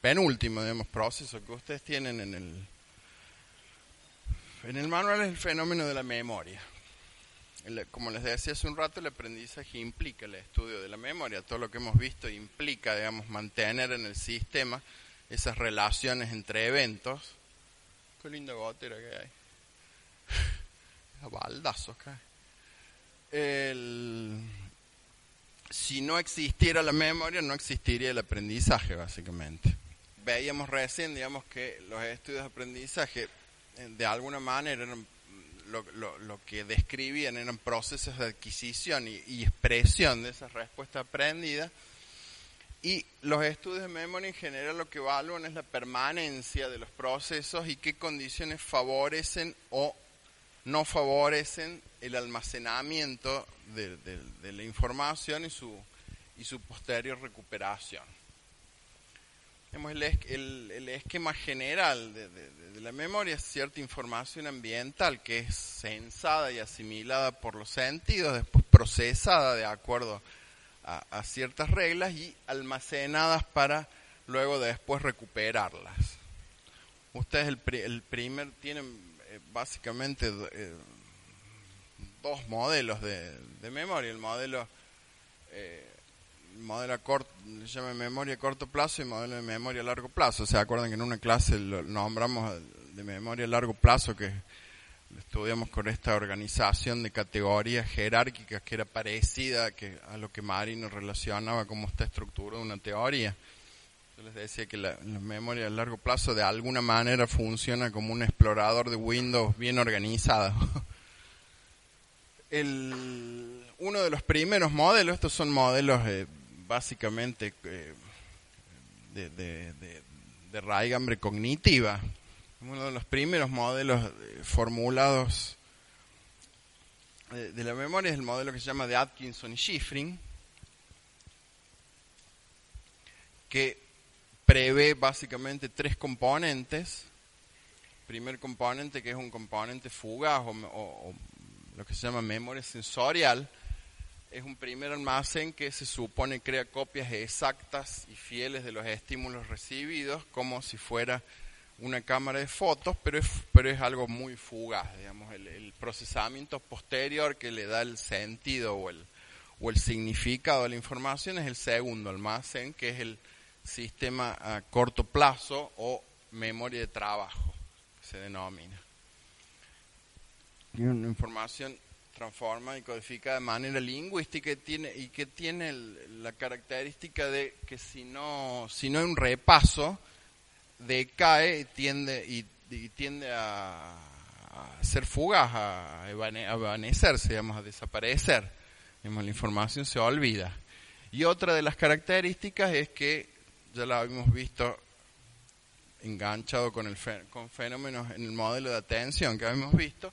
Penúltimo, digamos, proceso que ustedes tienen en el, en el manual es el fenómeno de la memoria. Como les decía hace un rato, el aprendizaje implica el estudio de la memoria. Todo lo que hemos visto implica, digamos, mantener en el sistema esas relaciones entre eventos. Qué linda gotera que hay. A baldazos cae. El, si no existiera la memoria, no existiría el aprendizaje, básicamente. Veíamos recién, digamos, que los estudios de aprendizaje, eh, de alguna manera, eran, mm, lo, que describían eran procesos de adquisición y, expresión de esas respuestas aprendidas. Y los estudios de memoria en general lo que evalúan es la permanencia de los procesos y qué condiciones favorecen o no favorecen el almacenamiento de, de- de la información y su, y su posterior recuperación. El, el- esquema general de, de- la memoria es cierta información ambiental que es censada y asimilada por los sentidos, después procesada de acuerdo a, a ciertas reglas y almacenadas para luego después recuperarlas. Ustedes el, el primer tienen eh, básicamente eh, dos modelos de, de memoria, el modelo eh, modelo corto, le llama memoria corto plazo y modelo de memoria a largo plazo. ¿Se acuerdan que en una clase lo nombramos de memoria a largo plazo que estudiamos con esta organización de categorías jerárquicas que era parecida que, a lo que Marino relacionaba como esta estructura de una teoría? Yo les decía que la, la memoria a largo plazo de alguna manera funciona como un explorador de Windows bien organizado. El, uno de los primeros modelos, estos son modelos eh, básicamente eh, de, de, de, de raigambre cognitiva. Uno de los primeros modelos eh, formulados eh, de la memoria es el modelo que se llama de Atkinson y Schifrin, que prevé básicamente tres componentes. Primer componente que es un componente fugaz o, lo que se llama memoria sensorial, es un primer almacén que se supone crea copias exactas y fieles de los estímulos recibidos, como si fuera una cámara de fotos, pero es, pero es algo muy fugaz, digamos, el, procesamiento posterior que le da el sentido o el, o el significado de la información es el segundo almacén, que es el sistema a corto plazo o memoria de trabajo, se denomina. Y una información transformada y codificada de manera lingüística y tiene, y que tiene la característica de que si no, si no hay un repaso, decae y tiende, y, tiende a, a ser fugaz, a, evane- a evanecerse, digamos, a desaparecer. La información se olvida. Y otra de las características es que, ya la habíamos visto enganchado con, el con fenómenos en el modelo de atención que habíamos visto,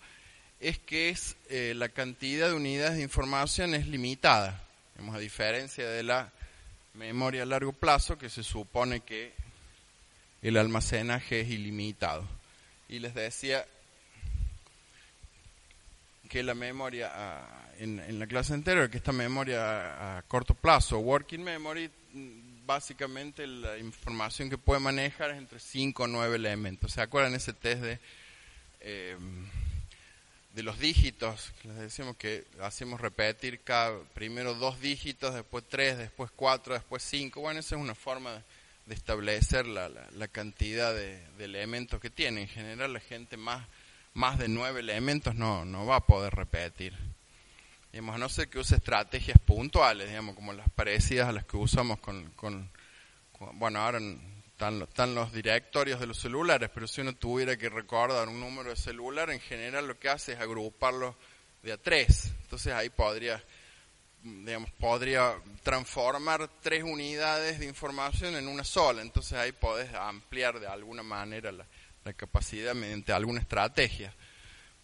es que es eh, la cantidad de unidades de información es limitada, a diferencia de la memoria a largo plazo, que se supone que el almacenaje es ilimitado. Y les decía que la memoria, ah, en, la clase anterior, que esta memoria a, corto plazo, working memory, mm, básicamente la información que puede manejar es entre 5 o 9 elementos. ¿Se acuerdan ese test de... eh, de los dígitos, les decimos que hacemos repetir cada, primero dos dígitos, después tres, después cuatro, después cinco. Bueno, esa es una forma de, establecer la, la, la cantidad de, de elementos que tiene. En general, la gente más, más de nueve elementos no, no va a poder repetir. Digamos, a no ser que use estrategias puntuales, digamos, como las parecidas a las que usamos con, con, con- bueno, ahora están, los- están los directorios de los celulares, pero si uno tuviera que recordar un número de celular, en general lo que hace es agruparlo de a tres. Entonces ahí podría digamos, podría transformar tres unidades de información en una sola. Entonces ahí podés ampliar de alguna manera la, capacidad mediante alguna estrategia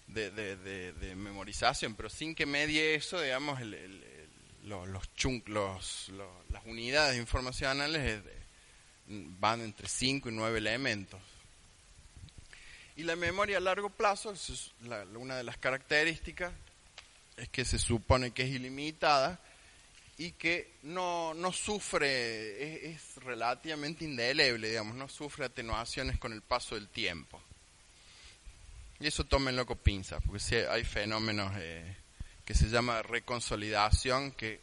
de, de, memorización, pero sin que medie eso, digamos, los, los, las unidades informacionales van entre 5 y 9 elementos. Y la memoria a largo plazo, es una de las características, es que se supone que es ilimitada y que no, no sufre, es, relativamente indeleble, digamos, no sufre atenuaciones con el paso del tiempo. Y eso tómenlo con pinzas, porque hay fenómenos eh, que se llama reconsolidación, que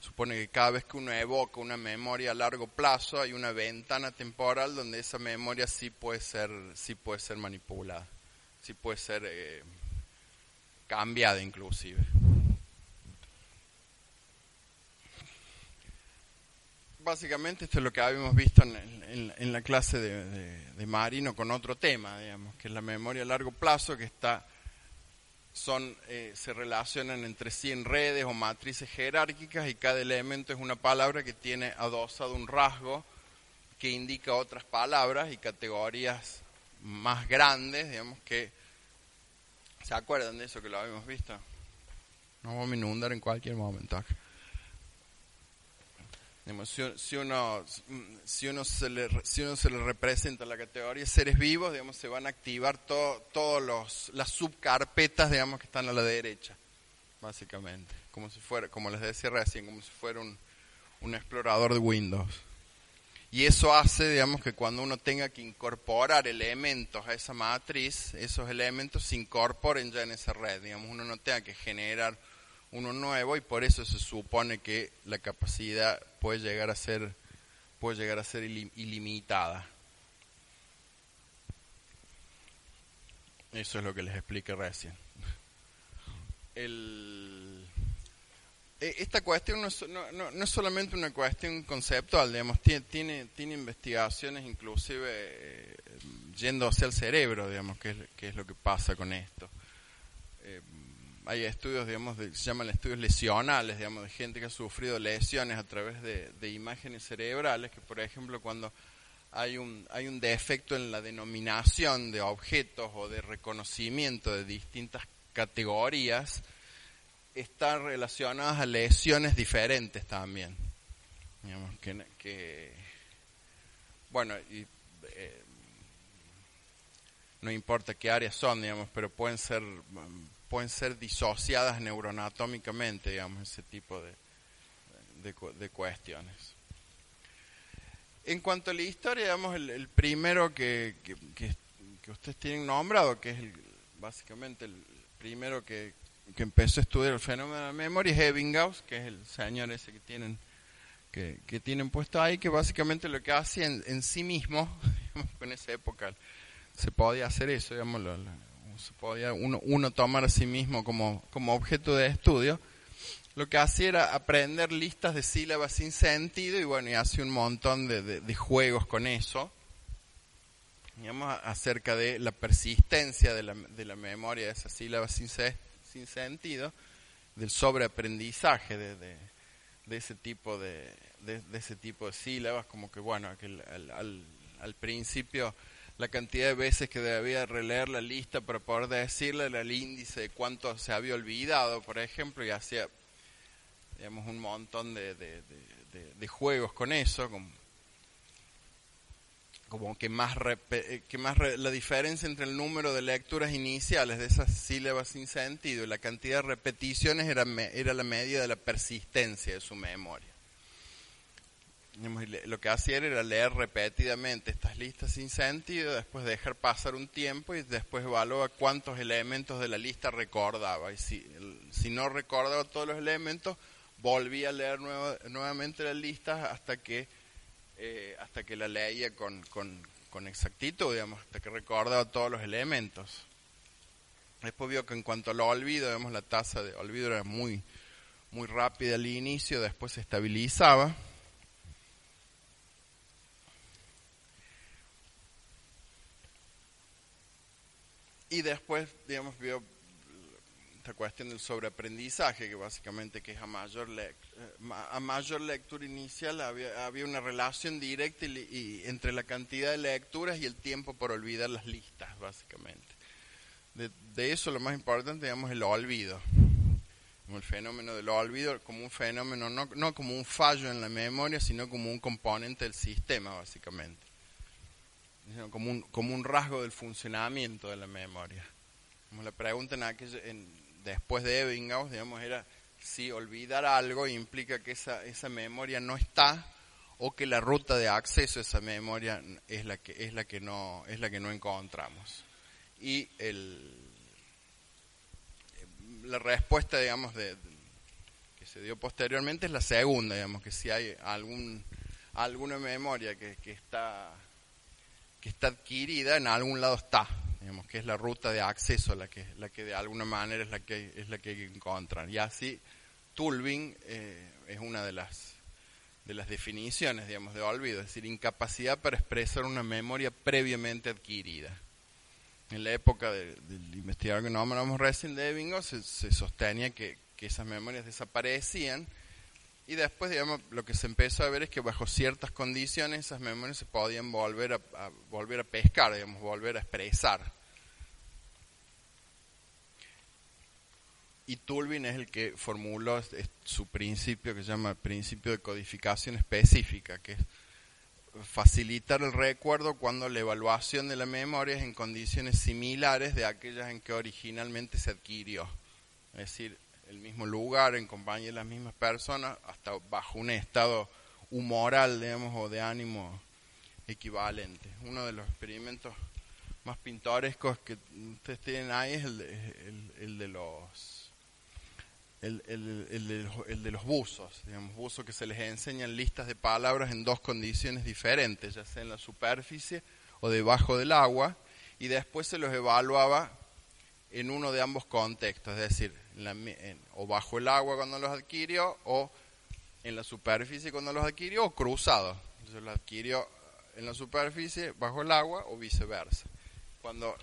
supone que cada vez que uno evoca una memoria a largo plazo hay una ventana temporal donde esa memoria sí puede ser, sí puede ser manipulada, sí puede ser eh, cambiada inclusive. Básicamente esto es lo que habíamos visto en, la clase de, Marino con otro tema, digamos, que es la memoria a largo plazo que está son, eh, se relacionan entre sí en redes o matrices jerárquicas y cada elemento es una palabra que tiene adosado un rasgo que indica otras palabras y categorías más grandes, digamos que... ¿Se acuerdan de eso que lo habíamos visto? No vamos a inundar en cualquier momento si, uno, si, uno se le, si uno se le representa la categoría seres vivos, digamos, se van a activar todas las subcarpetas, digamos, que están a la derecha, básicamente. Como si fuera, como les decía recién, como si fuera un, un explorador de Windows. Y eso hace, digamos, que cuando uno tenga que incorporar elementos a esa matriz, esos elementos se incorporen ya en esa red. Digamos, uno no tenga que generar uno nuevo y por eso se supone que la capacidad puede llegar a ser puede llegar a ser ilimitada. Eso es lo que les expliqué recién. El, e, esta cuestión no es, no, no, es, solamente una cuestión conceptual, digamos, tiene, tiene, tiene investigaciones inclusive eh, yendo hacia el cerebro, digamos, que es, que es lo que pasa con esto. Hay estudios, digamos, se llaman estudios lesionales, digamos, de gente que ha sufrido lesiones a través de, imágenes cerebrales, que por ejemplo cuando hay un, hay un defecto en la denominación de objetos o de reconocimiento de distintas categorías, están relacionadas a lesiones diferentes también. Digamos, que, bueno, y, eh, no importa qué áreas son, digamos, pero pueden ser pueden ser disociadas neuroanatómicamente, digamos, ese tipo de, de, cuestiones. En cuanto a la historia, digamos, el, primero que, que, ustedes tienen nombrado, que es básicamente el primero que, empezó a estudiar el fenómeno de la memoria, es Ebbinghaus, que es el señor ese que tienen que, tienen puesto ahí, que básicamente lo que hace en, sí mismo, digamos, en esa época se podía hacer eso, digamos, lo, se podía uno, uno tomar a sí mismo como, como objeto de estudio, lo que hacía era aprender listas de sílabas sin sentido y bueno, y hace un montón de, de, juegos con eso, digamos, acerca de la persistencia de la, de la memoria de esas sílabas sin, sin sentido, del sobreaprendizaje de, de, de ese tipo de, de, ese tipo de sílabas, como que bueno, que al, al, al principio la cantidad de veces que debía releer la lista para poder decirle el índice de cuánto se había olvidado, por ejemplo, y hacía un montón de, de, juegos con eso, como, que más, que más la diferencia entre el número de lecturas iniciales de esas sílabas sin sentido y la cantidad de repeticiones era, era la medida de la persistencia de su memoria lo que hacía era leer repetidamente estas listas sin sentido, después dejar pasar un tiempo y después evaluaba cuántos elementos de la lista recordaba. Y si, si no recordaba todos los elementos, volvía a leer nuevamente las listas hasta que, eh, hasta que la leía con, con, con exactitud, digamos, hasta que recordaba todos los elementos. Después vio que en cuanto lo olvido, digamos, la tasa de olvido era muy, muy rápida al inicio, después se estabilizaba y después, digamos, vio esta cuestión del sobreaprendizaje, que básicamente que es a mayor, a mayor lectura inicial había, había una relación directa y, entre la cantidad de lecturas y el tiempo por olvidar las listas, básicamente. De, eso lo más importante, digamos, el olvido. El fenómeno del olvido como un fenómeno, no, no como un fallo en la memoria, sino como un componente del sistema, básicamente. Como un, como un rasgo del funcionamiento de la memoria. Como la pregunta en después de Ebbinghaus, digamos, era si olvidar algo implica que esa, esa memoria no está o que la ruta de acceso a esa memoria es la que es la que no es la que no encontramos. Y el, la respuesta, digamos, que se dio posteriormente es la segunda, digamos, que si hay algún alguna memoria que, que está que está adquirida en algún lado está digamos, que es la ruta de acceso la que, la que de alguna manera es la que, es la que hay que encontrar. Y así, Tulving eh, es una de las, de las definiciones, digamos, de olvido, es decir, incapacidad para expresar una memoria previamente adquirida. En la época del investigador que nombramos recién se, se sostenía que, que esas memorias desaparecían y después, digamos, lo que se empezó a ver es que bajo ciertas condiciones esas memorias se podían volver a, volver a pescar, digamos, volver a expresar. Y Tulvin es el que formuló su principio que se llama principio de codificación específica, que es facilitar el recuerdo cuando la evaluación de la memoria es en condiciones similares de aquellas en que originalmente se adquirió. Es decir, el mismo lugar, en compañía de las mismas personas, hasta bajo un estado humoral, digamos, o de ánimo equivalente. Uno de los experimentos más pintorescos que ustedes tienen ahí es el de, los el, el, de los buzos, digamos, buzos que se les enseñan listas de palabras en dos condiciones diferentes, ya sea en la superficie o debajo del agua, y después se los evaluaba en uno de ambos contextos, es decir, o bajo el agua cuando los adquirió, o en la superficie cuando los adquirió, o cruzado. Entonces los adquirió en la superficie, bajo el agua, o viceversa. Cuando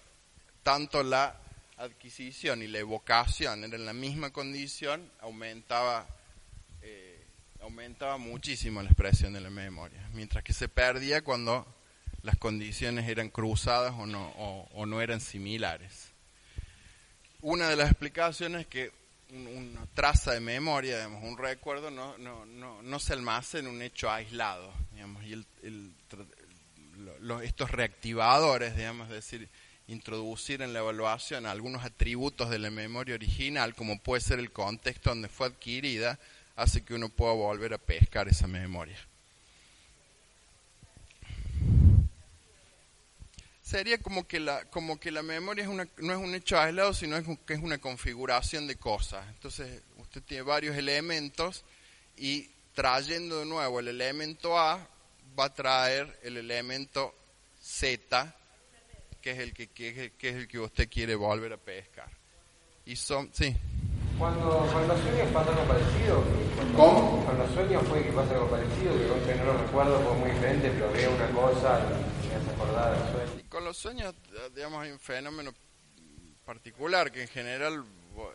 tanto la adquisición y la evocación eran en la misma condición, aumentaba, eh, aumentaba muchísimo la expresión de la memoria, mientras que se perdía cuando las condiciones eran cruzadas o no, o no eran similares una de las explicaciones es que una traza de memoria, digamos, un recuerdo, no, no, no, no se almacena en un hecho aislado, digamos, y el, estos reactivadores, digamos, es decir, introducir en la evaluación algunos atributos de la memoria original, como puede ser el contexto donde fue adquirida, hace que uno pueda volver a pescar esa memoria. Sería como que la, como que la memoria es una, no es un hecho aislado, sino es que es una configuración de cosas. Entonces, usted tiene varios elementos y trayendo de nuevo el elemento A, va a traer el elemento Z, que es el que, que, es el que usted quiere volver a pescar. Y son, sí. Cuando, cuando sueños pasa algo parecido. ¿Cómo? Cuando sueños puede que pase algo parecido, que no lo recuerdo, fue muy diferente, pero veo una cosa y me hace acordar del sueño los sueños, digamos, hay un fenómeno particular, que en general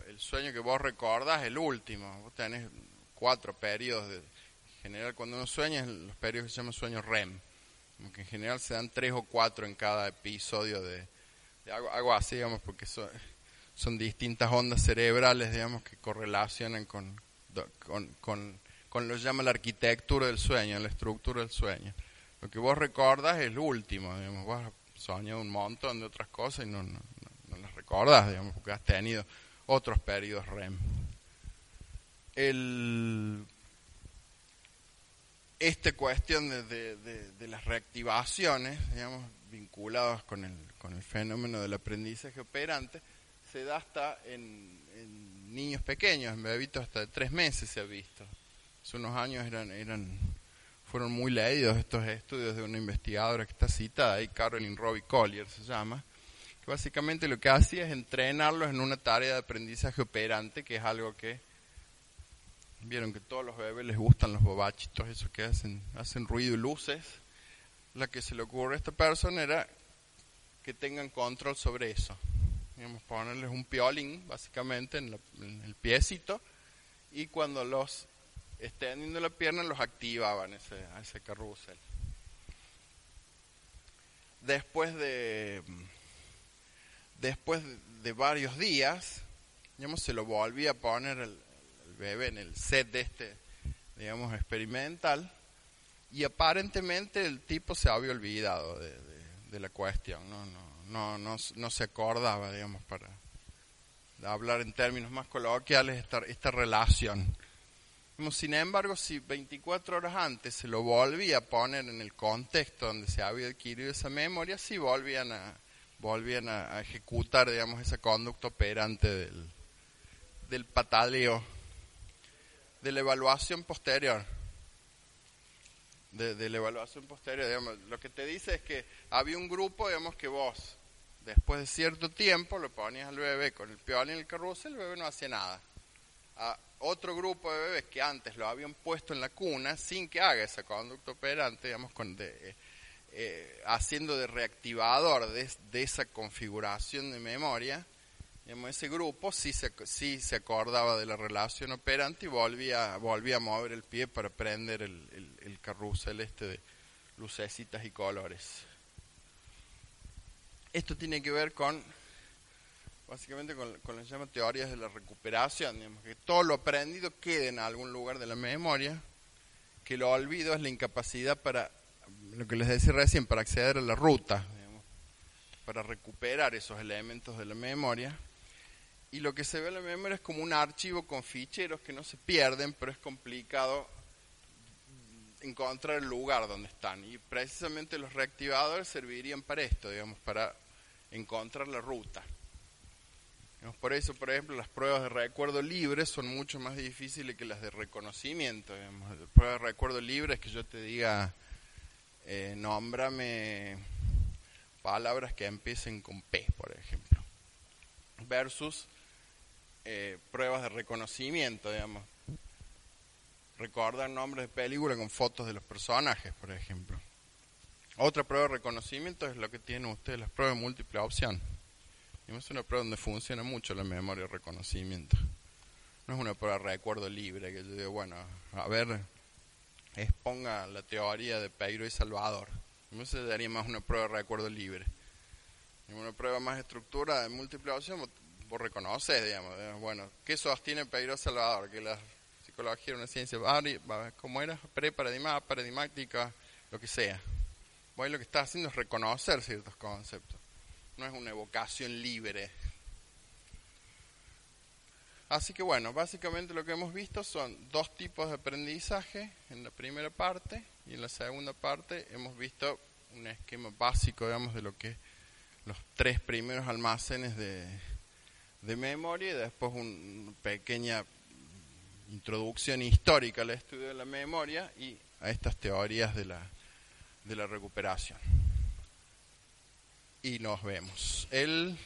el sueño que vos recordás es el último. Vos tenés cuatro periodos. De, en general, cuando uno sueña, los periodos que se llaman sueños REM. Como que en general se dan tres o cuatro en cada episodio de, algo, así, digamos, porque son, son distintas ondas cerebrales, digamos, que correlacionan con, con, con, con lo que llama la arquitectura del sueño, la estructura del sueño. Lo que vos recordas es el último, digamos, vos soñado un montón de otras cosas y no, no, no, las recordas, digamos, porque has tenido otros periodos REM. El, esta cuestión de, de, de, las reactivaciones, digamos, vinculadas con el, con el fenómeno del aprendizaje operante, se da hasta en, en niños pequeños, en bebitos hasta de tres meses se ha visto. Hace unos años eran, eran fueron muy leídos estos estudios de una investigadora que está citada ahí, Carolyn Robbie Collier se llama, que básicamente lo que hacía es entrenarlos en una tarea de aprendizaje operante, que es algo que vieron que todos los bebés les gustan los bobachitos, esos que hacen, hacen ruido y luces. La que se le ocurre a esta persona era que tengan control sobre eso. digamos, ponerles un piolín básicamente en, el piecito y cuando los extendiendo la pierna los activaban ese, a ese carrusel. Después de después de varios días, digamos, se lo volvía a poner el, bebé en el set de este, digamos, experimental y aparentemente el tipo se había olvidado de, la cuestión, ¿no? No, no, no, se acordaba, digamos, para hablar en términos más coloquiales, esta, esta relación. Sin embargo, si 24 horas antes se lo volvía a poner en el contexto donde se había adquirido esa memoria, sí volvían a, volvían a, ejecutar, digamos, esa conducta operante del, del pataleo, de la evaluación posterior. De, evaluación posterior, digamos, lo que te dice es que había un grupo, digamos, que vos, después de cierto tiempo, lo ponías al bebé con el peón y el carrusel, el bebé no hacía nada. A otro grupo de bebés que antes lo habían puesto en la cuna, sin que haga esa conducta operante, digamos, de, eh, haciendo de reactivador de, esa configuración de memoria, ese grupo sí se, sí se acordaba de la relación operante y volvía, volvía a mover el pie para prender el, el, carrusel este de lucecitas y colores. Esto tiene que ver con, básicamente con, las llamadas teorías de la recuperación, que todo lo aprendido quede en algún lugar de la memoria, que lo olvido es la incapacidad para lo que les decía recién, para acceder a la ruta, para recuperar esos elementos de la memoria. Y lo que se ve en la memoria es como un archivo con ficheros que no se pierden, pero es complicado encontrar el lugar donde están. Y precisamente los reactivadores servirían para esto, digamos, para encontrar la ruta. Por eso, por ejemplo, las pruebas de recuerdo libre son mucho más difíciles que las de reconocimiento. Digamos. La prueba de recuerdo libre es que yo te diga eh, nómbrame palabras que empiecen con P, por ejemplo, versus eh, pruebas de reconocimiento, digamos. Recordar nombres de película con fotos de los personajes, por ejemplo. Otra prueba de reconocimiento es lo que tienen ustedes, las pruebas de múltiple opción. Es una prueba donde funciona mucho la memoria de reconocimiento. No es una prueba de recuerdo libre, que yo digo, bueno, a ver, exponga la teoría de Peiro y Salvador. No se daría más una prueba de recuerdo libre. Una prueba más estructura de múltiple opción, vos reconoces, digamos, bueno, ¿qué sostiene Peiro y Salvador? Que la psicología era una ciencia, como era, pre-paradigmática, lo que sea. Vos lo que estás haciendo es reconocer ciertos conceptos. No es una evocación libre Así que bueno, básicamente lo que hemos visto son dos tipos de aprendizaje en la primera parte y en la segunda parte hemos visto un esquema básico, digamos, de lo que los tres primeros almacenes de, memoria y después una pequeña introducción histórica al estudio de la memoria y a estas teorías de la, de la recuperación. Y nos vemos el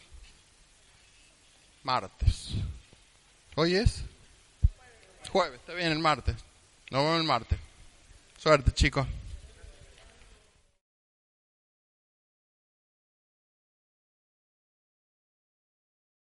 martes. ¿Hoy es? Jueves, está bien, el martes. Nos vemos el martes. Suerte, chicos.